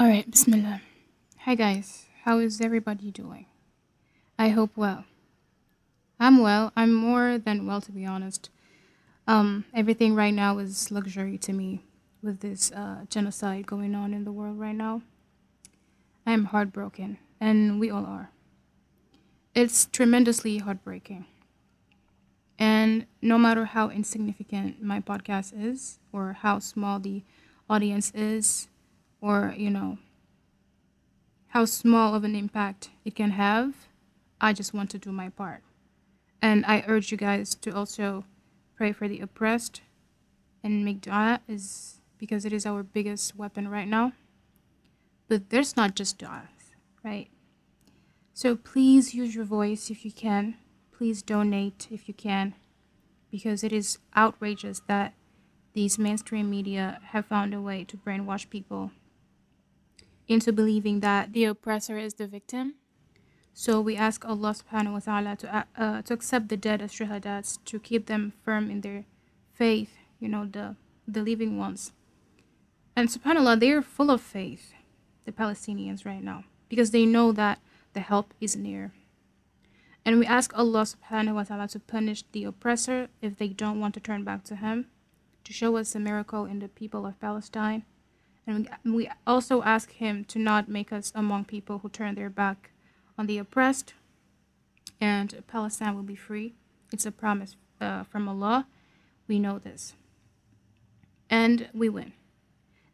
All right, Bismillah. Hi guys, how is everybody doing? I hope well. I'm well. I'm more than well, to be honest. Um, everything right now is luxury to me with this uh, genocide going on in the world right now. I am heartbroken, and we all are. It's tremendously heartbreaking. And no matter how insignificant my podcast is, or how small the audience is, or, you know, how small of an impact it can have, I just want to do my part. And I urge you guys to also pray for the oppressed and make dua is because it is our biggest weapon right now. But there's not just dua, right? So please use your voice if you can. Please donate if you can because it is outrageous that these mainstream media have found a way to brainwash people into believing that the oppressor is the victim. So we ask Allah subhanahu wa ta'ala to, uh, uh, to accept the dead as shuhadats, to keep them firm in their faith, you know, the, the living ones. And subhanAllah, they are full of faith, the Palestinians right now, because they know that the help is near. And we ask Allah subhanahu wa ta'ala to punish the oppressor if they don't want to turn back to Him, to show us a miracle in the people of Palestine. And we also ask Him to not make us among people who turn their back on the oppressed, and Palestine will be free. It's a promise uh, from Allah. We know this. And we win.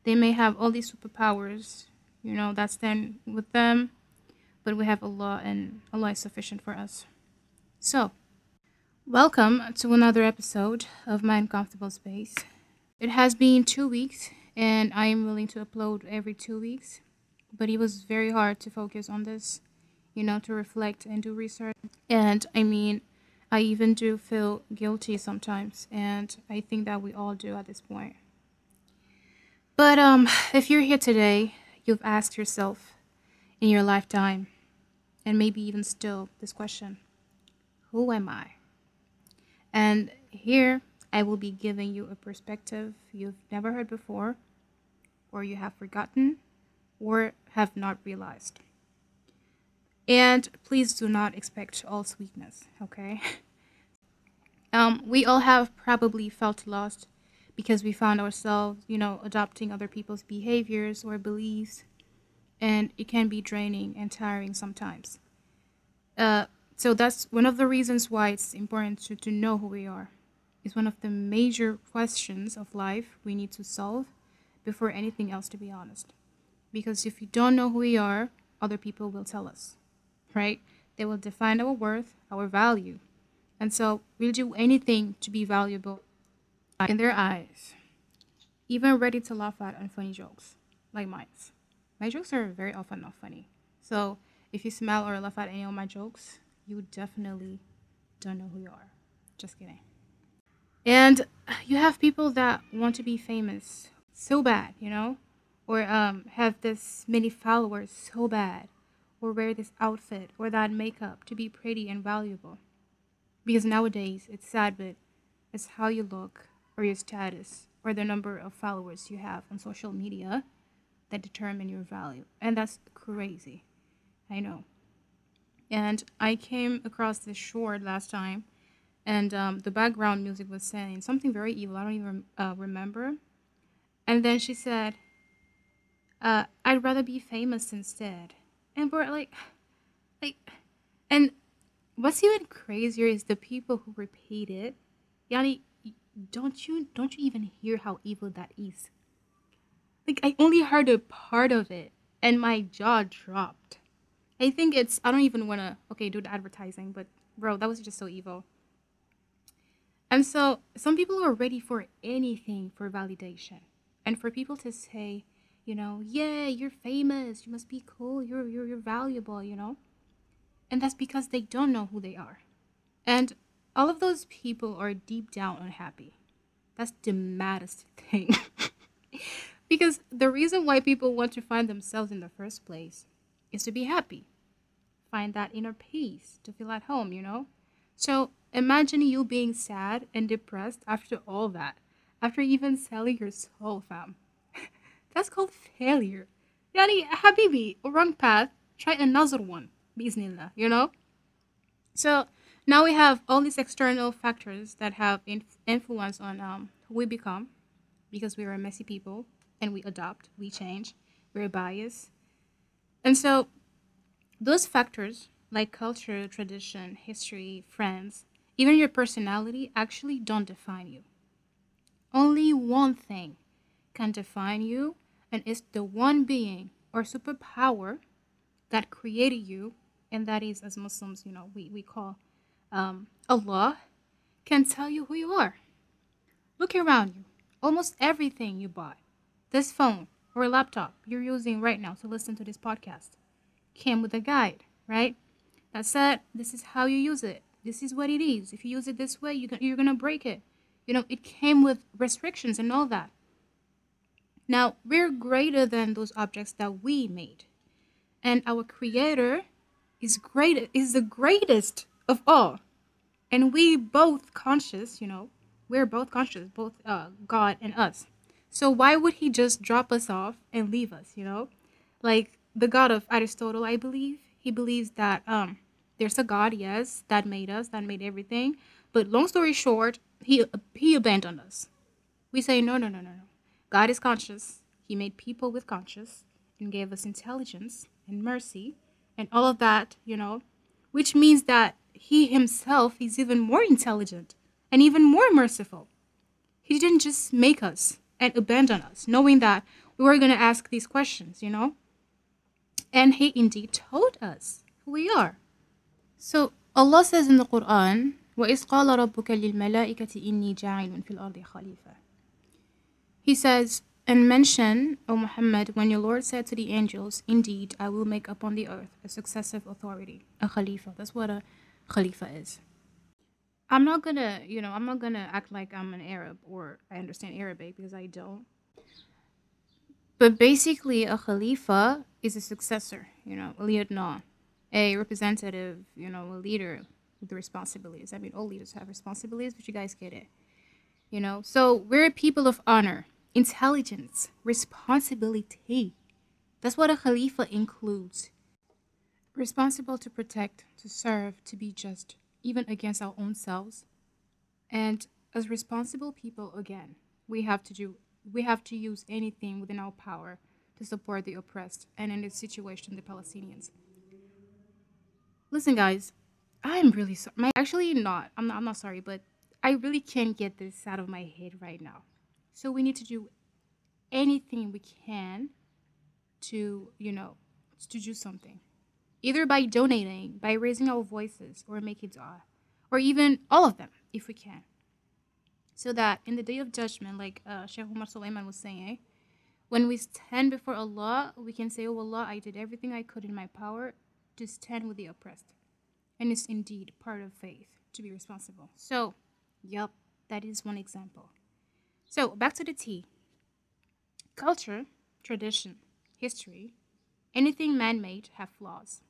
They may have all these superpowers, you know, that's then with them, but we have Allah, and Allah is sufficient for us. So, welcome to another episode of My Uncomfortable Space. It has been two weeks, and I am willing to upload every two weeks, but it was very hard to focus on this you know, to reflect and do research. And I mean, I even do feel guilty sometimes, and I think that we all do at this point. But um, if you're here today, you've asked yourself in your lifetime, and maybe even still, this question Who am I? And here I will be giving you a perspective you've never heard before, or you have forgotten, or have not realized. And please do not expect all sweetness, okay? um, we all have probably felt lost because we found ourselves, you know, adopting other people's behaviors or beliefs, and it can be draining and tiring sometimes. Uh, so that's one of the reasons why it's important to, to know who we are. It's one of the major questions of life we need to solve before anything else, to be honest. Because if we don't know who we are, other people will tell us right? They will define our worth, our value. And so we'll do anything to be valuable in their eyes, even ready to laugh at unfunny jokes like mine. My jokes are very often not funny. So if you smile or laugh at any of my jokes, you definitely don't know who you are. Just kidding. And you have people that want to be famous so bad, you know, or um, have this many followers so bad or wear this outfit or that makeup to be pretty and valuable. Because nowadays, it's sad, but it's how you look or your status or the number of followers you have on social media that determine your value. And that's crazy. I know. And I came across this short last time, and um, the background music was saying something very evil. I don't even uh, remember. And then she said, uh, I'd rather be famous instead and we're like like and what's even crazier is the people who repeat it yani don't you don't you even hear how evil that is like i only heard a part of it and my jaw dropped i think it's i don't even want to okay do the advertising but bro that was just so evil and so some people are ready for anything for validation and for people to say you know, yeah, you're famous, you must be cool, you're you're you're valuable, you know? And that's because they don't know who they are. And all of those people are deep down unhappy. That's the maddest thing. because the reason why people want to find themselves in the first place is to be happy. Find that inner peace, to feel at home, you know? So imagine you being sad and depressed after all that, after even selling your soul, fam. That's called failure. Yani, Habibi, wrong path. Try another one. Bismillah, you know? So now we have all these external factors that have inf- influence on um, who we become because we are messy people and we adopt, we change, we're biased. And so those factors like culture, tradition, history, friends, even your personality actually don't define you. Only one thing can define you, and it's the one being or superpower that created you, and that is, as Muslims, you know, we, we call um, Allah, can tell you who you are. Look around you. Almost everything you bought, this phone or laptop you're using right now to listen to this podcast, came with a guide, right? That said, this is how you use it. This is what it is. If you use it this way, you you're going to break it. You know, it came with restrictions and all that. Now, we're greater than those objects that we made. And our creator is great is the greatest of all. And we both conscious, you know, we're both conscious, both uh, God and us. So why would he just drop us off and leave us, you know? Like the God of Aristotle, I believe, he believes that um there's a God, yes, that made us, that made everything. But long story short, he he abandoned us. We say no, no, no, no, no. God is conscious. He made people with conscience and gave us intelligence and mercy and all of that, you know, which means that he himself is even more intelligent and even more merciful. He didn't just make us and abandon us, knowing that we were going to ask these questions, you know? And he indeed told us who we are. So Allah says in the Quran, وَإِذْ قَالَ رَبُّكَ لِلْمَلَائِكَةِ إِنِّي جَاعِلٌ فِي الْأَرْضِ خَلِيفَةً He says, and mention, O Muhammad, when your Lord said to the angels, Indeed, I will make upon the earth a successive authority, a khalifa. That's what a khalifa is. I'm not gonna, you know, I'm not gonna act like I'm an Arab or I understand Arabic because I don't. But basically, a khalifa is a successor, you know, a lieutenant, a representative, you know, a leader with responsibilities. I mean, all leaders have responsibilities, but you guys get it, you know. So we're people of honor intelligence, responsibility. That's what a Khalifa includes. Responsible to protect, to serve, to be just, even against our own selves. And as responsible people, again, we have to do we have to use anything within our power to support the oppressed and in this situation the Palestinians. Listen guys, I am really sorry. Actually not. I'm not I'm not sorry, but I really can't get this out of my head right now. So we need to do anything we can to, you know, to do something. Either by donating, by raising our voices, or making dua, or even all of them, if we can. So that in the day of judgment, like uh, Sheikh Omar Suleiman was saying, when we stand before Allah, we can say, Oh Allah, I did everything I could in my power to stand with the oppressed. And it's indeed part of faith to be responsible. So, yep, that is one example. So back to the tea. Culture, tradition, history, anything man made have flaws.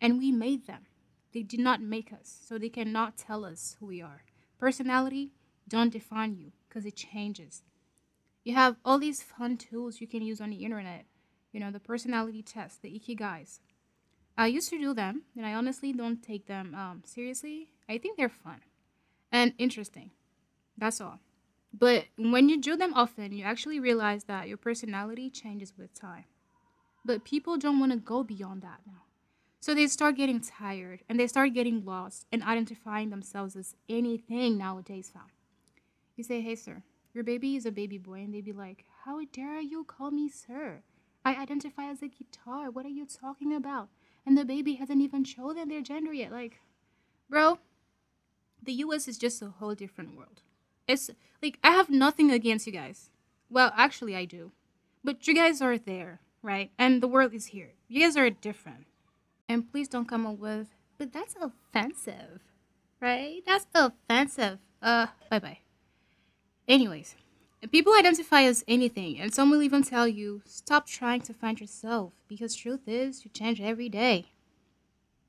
And we made them. They did not make us, so they cannot tell us who we are. Personality don't define you because it changes. You have all these fun tools you can use on the internet. You know, the personality test, the ikigais. I used to do them, and I honestly don't take them um, seriously. I think they're fun and interesting. That's all. But when you do them often, you actually realize that your personality changes with time. But people don't want to go beyond that now. So they start getting tired and they start getting lost and identifying themselves as anything nowadays found. You say, hey, sir, your baby is a baby boy. And they'd be like, how dare you call me sir? I identify as a guitar. What are you talking about? And the baby hasn't even chosen their gender yet. Like, bro, the US is just a whole different world. It's like I have nothing against you guys. Well, actually, I do. But you guys are there, right? And the world is here. You guys are different. And please don't come up with, but that's offensive, right? That's offensive. Uh, bye bye. Anyways, people identify as anything, and some will even tell you, stop trying to find yourself, because truth is, you change every day.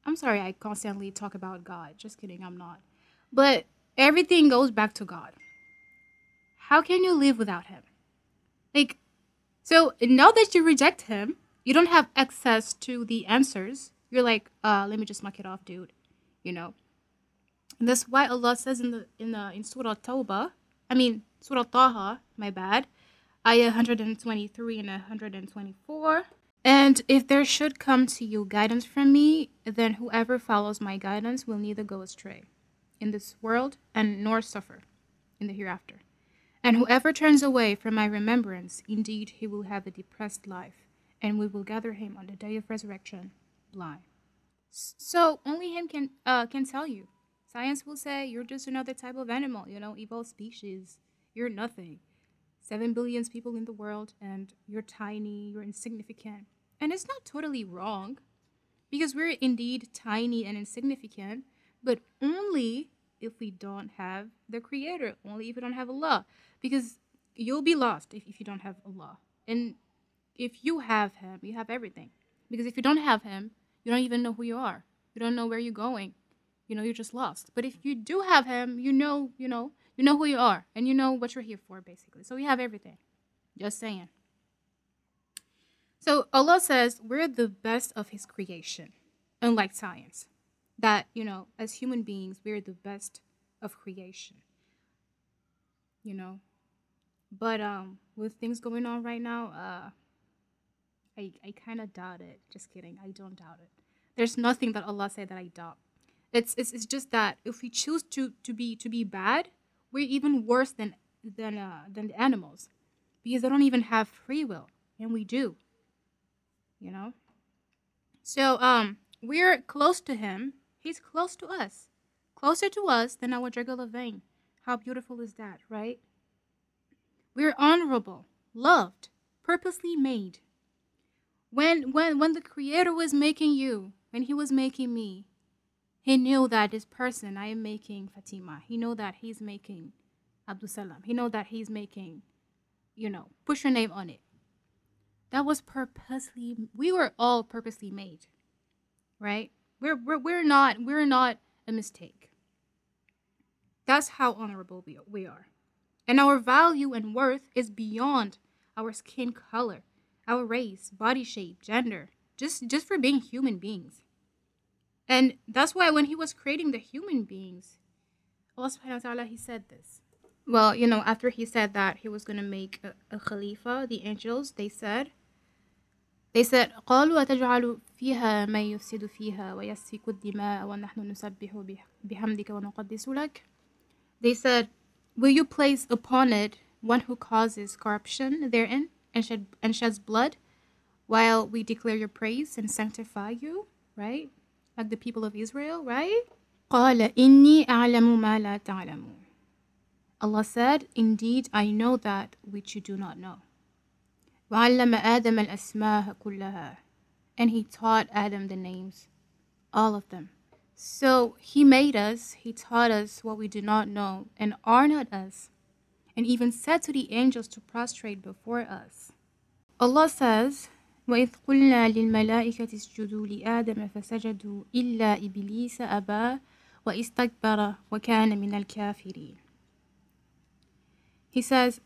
I'm sorry I constantly talk about God. Just kidding, I'm not. But everything goes back to God how can you live without him? Like, so now that you reject him, you don't have access to the answers. You're like, uh, let me just knock it off, dude. You know. And that's why Allah says in the in the in Surah Tawbah, I mean Surah Taha, my bad, ayah 123 and 124. And if there should come to you guidance from me, then whoever follows my guidance will neither go astray in this world and nor suffer in the hereafter. And whoever turns away from my remembrance, indeed he will have a depressed life, and we will gather him on the day of resurrection blind. So only him can uh, can tell you. Science will say you're just another type of animal, you know, evolved species. You're nothing. Seven billions people in the world, and you're tiny, you're insignificant. And it's not totally wrong, because we're indeed tiny and insignificant, but only if we don't have the creator, only if we don't have Allah. Because you'll be lost if, if you don't have Allah. And if you have Him, you have everything. Because if you don't have Him, you don't even know who you are. You don't know where you're going. You know, you're just lost. But if you do have Him, you know, you know, you know who you are and you know what you're here for, basically. So you have everything. Just saying. So Allah says we're the best of His creation, unlike science that you know as human beings we're the best of creation you know but um with things going on right now uh i i kind of doubt it just kidding i don't doubt it there's nothing that allah said that i doubt it's, it's it's just that if we choose to to be to be bad we're even worse than than uh than the animals because they don't even have free will and we do you know so um we're close to him He's close to us, closer to us than our jugular vein. How beautiful is that, right? We're honorable, loved, purposely made. When, when, when the Creator was making you, when He was making me, He knew that this person I am making Fatima, He know that He's making Abdul Salam, He know that He's making, you know, push your name on it. That was purposely, we were all purposely made, right? We're, we're, we're not we're not a mistake. That's how honorable we, we are. And our value and worth is beyond our skin color, our race, body shape, gender, just just for being human beings. And that's why when he was creating the human beings, Allah subhanahu wa ta'ala he said this. Well, you know, after he said that he was gonna make a, a khalifa, the angels, they said, they said قالوا أتجعل فيها من يفسد فيها ويسفك الدماء ونحن نسبح بحمدك ونقدس لك They said Will you place upon it one who causes corruption therein and, shed, and sheds blood while we declare your praise and sanctify you right like the people of Israel right قال إني أعلم ما لا تعلمون Allah said indeed I know that which you do not know وعلم آدم الأسماء كلها and he taught Adam the names all of them so he made us he taught us what we do not know and honored us and even said to the angels to prostrate before us Allah says وإذ قلنا للملائكة اسجدوا لآدم فسجدوا إلا إبليس أبى واستكبر وكان من الكافرين He says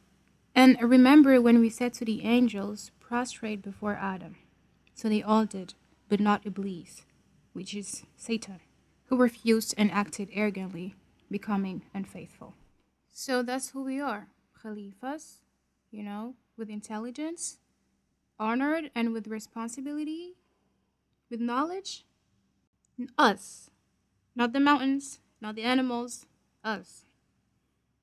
and remember when we said to the angels, prostrate before Adam. So they all did, but not Iblis, which is Satan, who refused and acted arrogantly, becoming unfaithful. So that's who we are Khalifas, you know, with intelligence, honored, and with responsibility, with knowledge. Us. Not the mountains, not the animals, us.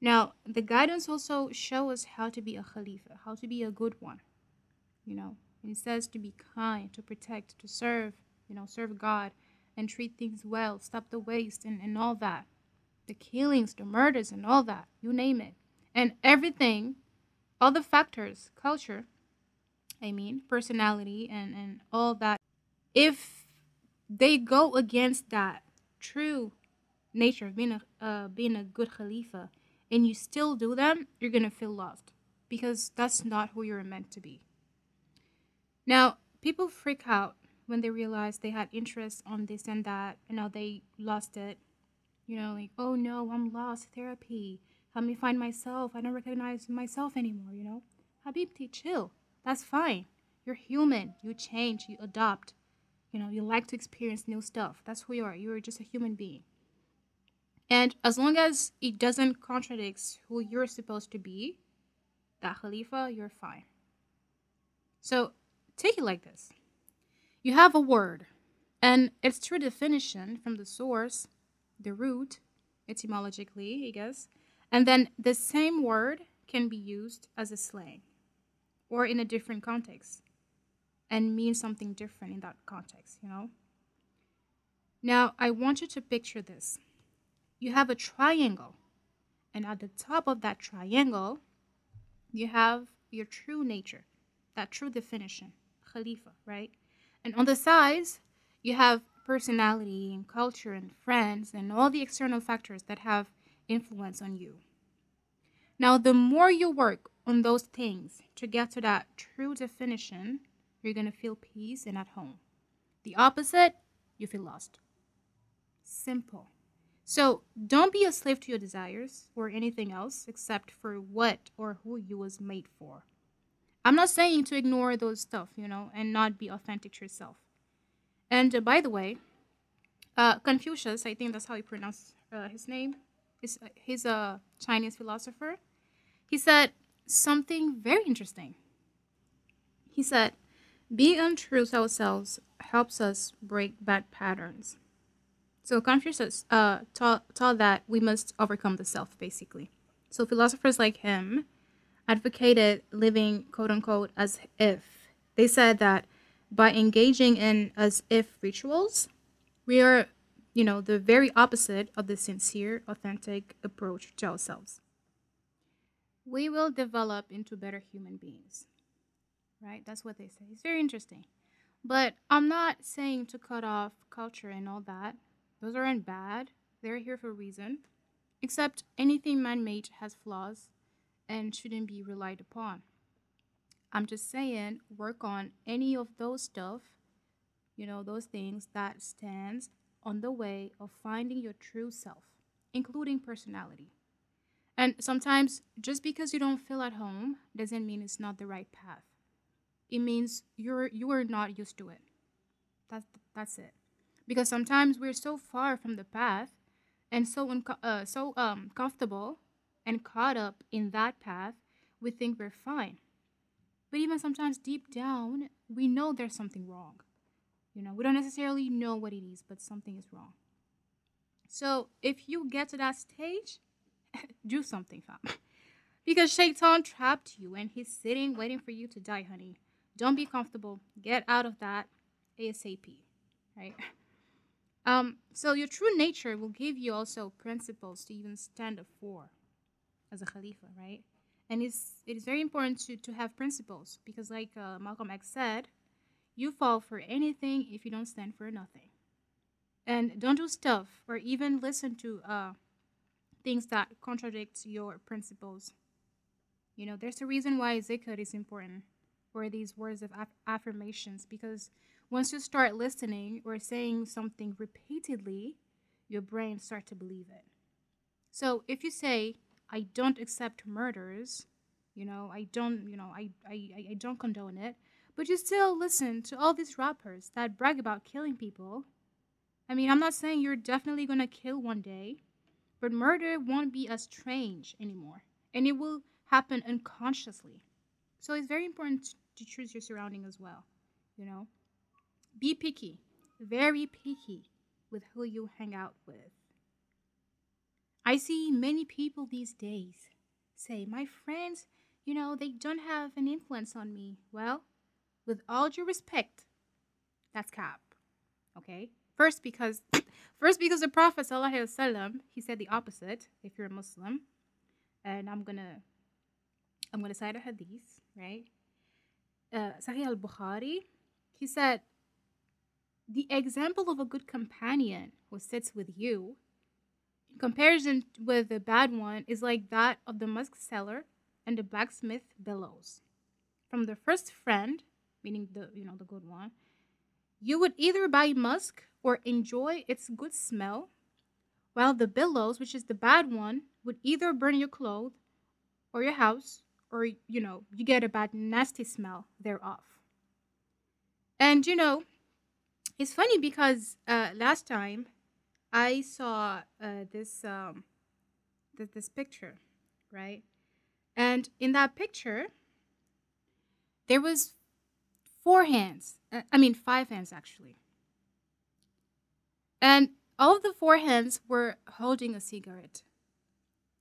Now, the guidance also show us how to be a Khalifa, how to be a good one. You know, it says to be kind, to protect, to serve, you know, serve God and treat things well, stop the waste and, and all that. The killings, the murders, and all that, you name it. And everything, all the factors, culture, I mean, personality, and, and all that, if they go against that true nature of being a, uh, being a good Khalifa, and you still do them, you're going to feel lost because that's not who you're meant to be. Now, people freak out when they realize they had interest on this and that, and now they lost it. You know, like, oh no, I'm lost. Therapy. Help me find myself. I don't recognize myself anymore, you know? Habibti, chill. That's fine. You're human. You change, you adopt. You know, you like to experience new stuff. That's who you are. You're just a human being. And as long as it doesn't contradict who you're supposed to be, that Khalifa, you're fine. So take it like this you have a word, and its true definition from the source, the root, etymologically, I guess, and then the same word can be used as a slang or in a different context and mean something different in that context, you know? Now, I want you to picture this. You have a triangle, and at the top of that triangle, you have your true nature, that true definition, Khalifa, right? And on the sides, you have personality and culture and friends and all the external factors that have influence on you. Now, the more you work on those things to get to that true definition, you're going to feel peace and at home. The opposite, you feel lost. Simple. So don't be a slave to your desires or anything else except for what or who you was made for. I'm not saying to ignore those stuff, you know, and not be authentic to yourself. And uh, by the way, uh, Confucius, I think that's how you pronounce uh, his name. He's, uh, he's a Chinese philosopher. He said something very interesting. He said, being untrue to ourselves helps us break bad patterns. So Confucius uh, taught, taught that we must overcome the self, basically. So philosophers like him advocated living quote unquote as if. They said that by engaging in as if rituals, we are, you know, the very opposite of the sincere, authentic approach to ourselves. We will develop into better human beings. Right? That's what they say. It's very interesting. But I'm not saying to cut off culture and all that. Those aren't bad. They're here for a reason. Except anything man made has flaws and shouldn't be relied upon. I'm just saying, work on any of those stuff, you know, those things that stands on the way of finding your true self, including personality. And sometimes just because you don't feel at home doesn't mean it's not the right path. It means you're you are not used to it. That's that's it. Because sometimes we're so far from the path and so unco- uh, so um comfortable and caught up in that path, we think we're fine. But even sometimes deep down, we know there's something wrong. You know, we don't necessarily know what it is, but something is wrong. So if you get to that stage, do something, fam. because Shaitan trapped you and he's sitting waiting for you to die, honey. Don't be comfortable. Get out of that ASAP, right? Um, so your true nature will give you also principles to even stand up for as a Khalifa, right? And it's it is very important to, to have principles because like uh, Malcolm X said, you fall for anything if you don't stand for nothing. And don't do stuff or even listen to uh, things that contradict your principles. You know, there's a reason why zikr is important, or these words of aff- affirmations, because once you start listening or saying something repeatedly, your brain starts to believe it. So if you say, I don't accept murders, you know, I don't, you know, I, I, I don't condone it, but you still listen to all these rappers that brag about killing people. I mean, I'm not saying you're definitely gonna kill one day, but murder won't be as strange anymore, and it will happen unconsciously. So it's very important to choose your surrounding as well, you know. Be picky, very picky with who you hang out with. I see many people these days say, My friends, you know, they don't have an influence on me. Well, with all due respect, that's cap. Okay? First because first because the Prophet wasallam, he said the opposite if you're a Muslim. And I'm gonna I'm gonna cite a hadith, right? Uh, Sahih al-Bukhari, he said, the example of a good companion who sits with you in comparison with the bad one is like that of the musk seller and the blacksmith bellows. From the first friend, meaning the you know the good one, you would either buy musk or enjoy its good smell, while the billows, which is the bad one, would either burn your clothes or your house, or you know, you get a bad nasty smell thereof. And you know, it's funny because uh, last time I saw uh, this um, th- this picture, right? And in that picture, there was four hands. uh, I mean, five hands actually. And all of the four hands were holding a cigarette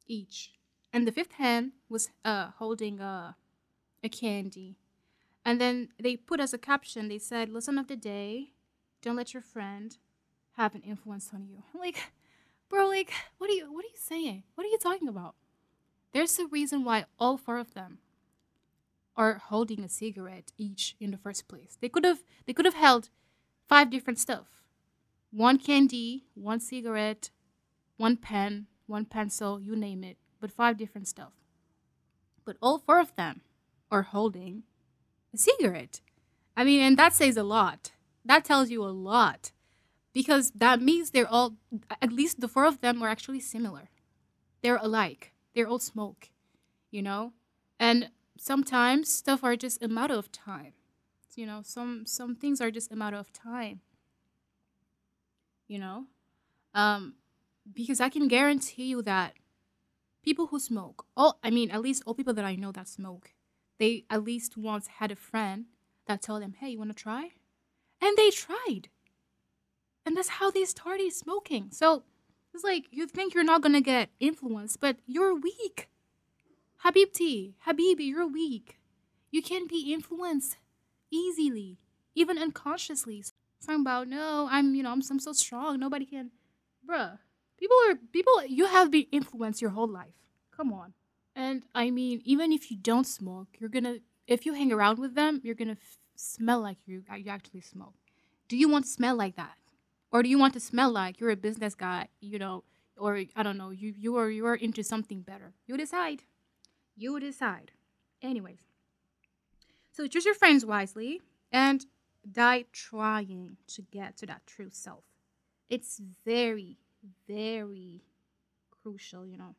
each. And the fifth hand was uh, holding a, a candy. And then they put as a caption, they said, Lesson of the day, don't let your friend have an influence on you. I'm like, bro, like, what are you what are you saying? What are you talking about? There's a reason why all four of them are holding a cigarette each in the first place. They could have they could have held five different stuff. One candy, one cigarette, one pen, one pencil, you name it, but five different stuff. But all four of them are holding a cigarette. I mean, and that says a lot. That tells you a lot because that means they're all at least the four of them are actually similar. They're alike. They're all smoke, you know? And sometimes stuff are just a matter of time. You know, some some things are just a matter of time. You know? Um because I can guarantee you that people who smoke, all I mean, at least all people that I know that smoke, they at least once had a friend that told them, "Hey, you want to try?" And they tried. And that's how they started smoking. So, it's like you think you're not to get influenced, but you're weak. Habibti, Habibi, you're weak. You can be influenced easily, even unconsciously. Talking about no, I'm you know I'm, I'm so strong. Nobody can, bruh. People are people. You have been influenced your whole life. Come on. And I mean, even if you don't smoke, you're gonna if you hang around with them, you're gonna f- smell like you uh, you actually smoke. Do you want to smell like that, or do you want to smell like you're a business guy? You know, or I don't know. You you are you are into something better. You decide. You decide. Anyways, so choose your friends wisely and die trying to get to that true self. It's very, very crucial, you know.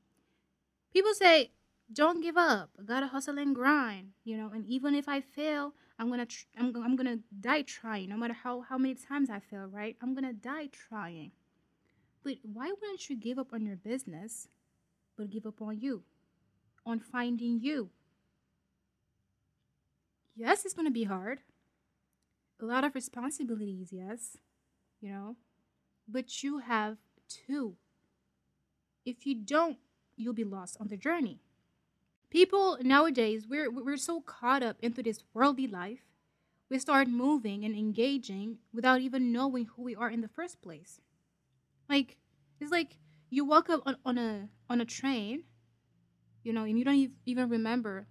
People say, don't give up. I gotta hustle and grind, you know. And even if I fail, I'm gonna tr- I'm, go- I'm gonna die trying. No matter how how many times I fail, right? I'm gonna die trying. But why wouldn't you give up on your business, but give up on you, on finding you? Yes, it's gonna be hard. A lot of responsibilities, yes, you know, but you have two. If you don't, you'll be lost on the journey. People nowadays, we're we're so caught up into this worldly life, we start moving and engaging without even knowing who we are in the first place. Like it's like you walk up on, on a on a train, you know, and you don't even remember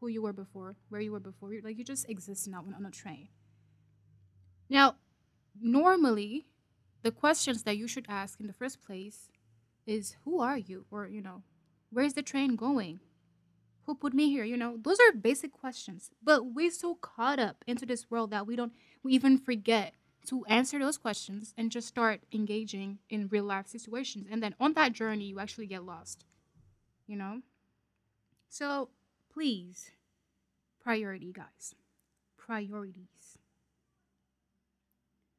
who you were before, where you were before. You're, like you just exist now on a train. Now, normally, the questions that you should ask in the first place is who are you or you know where's the train going who put me here you know those are basic questions but we're so caught up into this world that we don't we even forget to answer those questions and just start engaging in real life situations and then on that journey you actually get lost you know so please priority guys priorities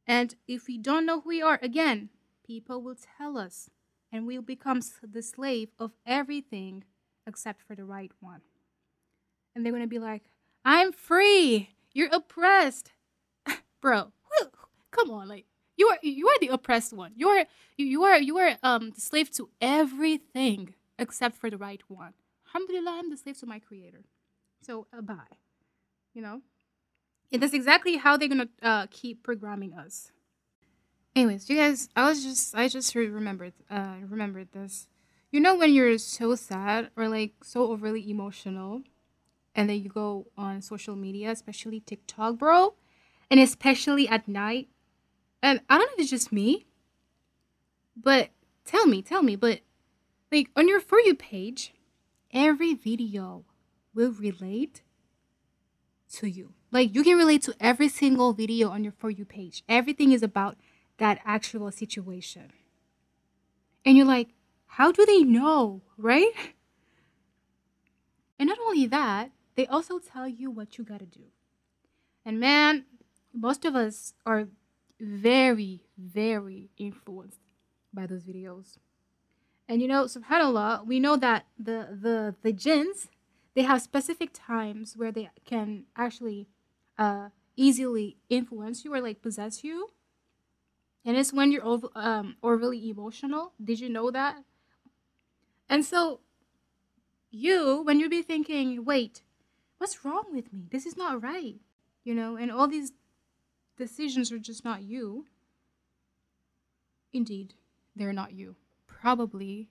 and if we don't know who we are again people will tell us and we'll become the slave of everything except for the right one. And they're going to be like, I'm free. You're oppressed. Bro, come on. Like, you are you are the oppressed one. You are you, are you are um the slave to everything except for the right one. Alhamdulillah, I'm the slave to my creator. So uh, bye. You know? And that's exactly how they're gonna uh, keep programming us. Anyways, you guys, I was just I just remembered uh remembered this. You know when you're so sad or like so overly emotional and then you go on social media, especially TikTok, bro, and especially at night. And I don't know if it's just me, but tell me, tell me, but like on your for you page, every video will relate to you. Like you can relate to every single video on your for you page. Everything is about that actual situation. And you're like, how do they know, right? And not only that, they also tell you what you gotta do. And man, most of us are very, very influenced by those videos. And you know, subhanAllah, we know that the the the jinns they have specific times where they can actually uh, easily influence you or like possess you. And it's when you're over, um, overly emotional. Did you know that? And so, you, when you be thinking, wait, what's wrong with me? This is not right. You know, and all these decisions are just not you. Indeed, they're not you. Probably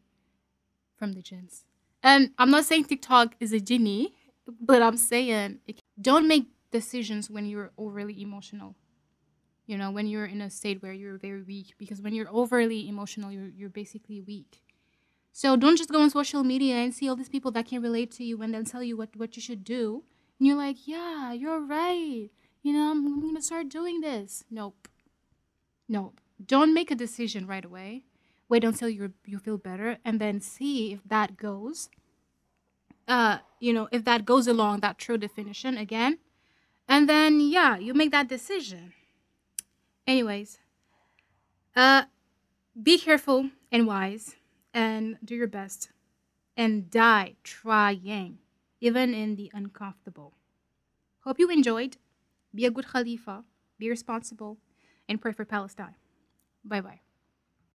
from the jinns. And I'm not saying TikTok is a genie, but I'm saying don't make decisions when you're overly emotional. You know, when you're in a state where you're very weak, because when you're overly emotional, you're, you're basically weak. So don't just go on social media and see all these people that can relate to you and then tell you what, what you should do. And you're like, yeah, you're right. You know, I'm, I'm going to start doing this. Nope. Nope. Don't make a decision right away. Wait until you you feel better and then see if that goes. Uh, you know, if that goes along that true definition again. And then yeah, you make that decision. Anyways, uh be careful and wise and do your best and die trying even in the uncomfortable. Hope you enjoyed. Be a good Khalifa, be responsible, and pray for Palestine. Bye bye.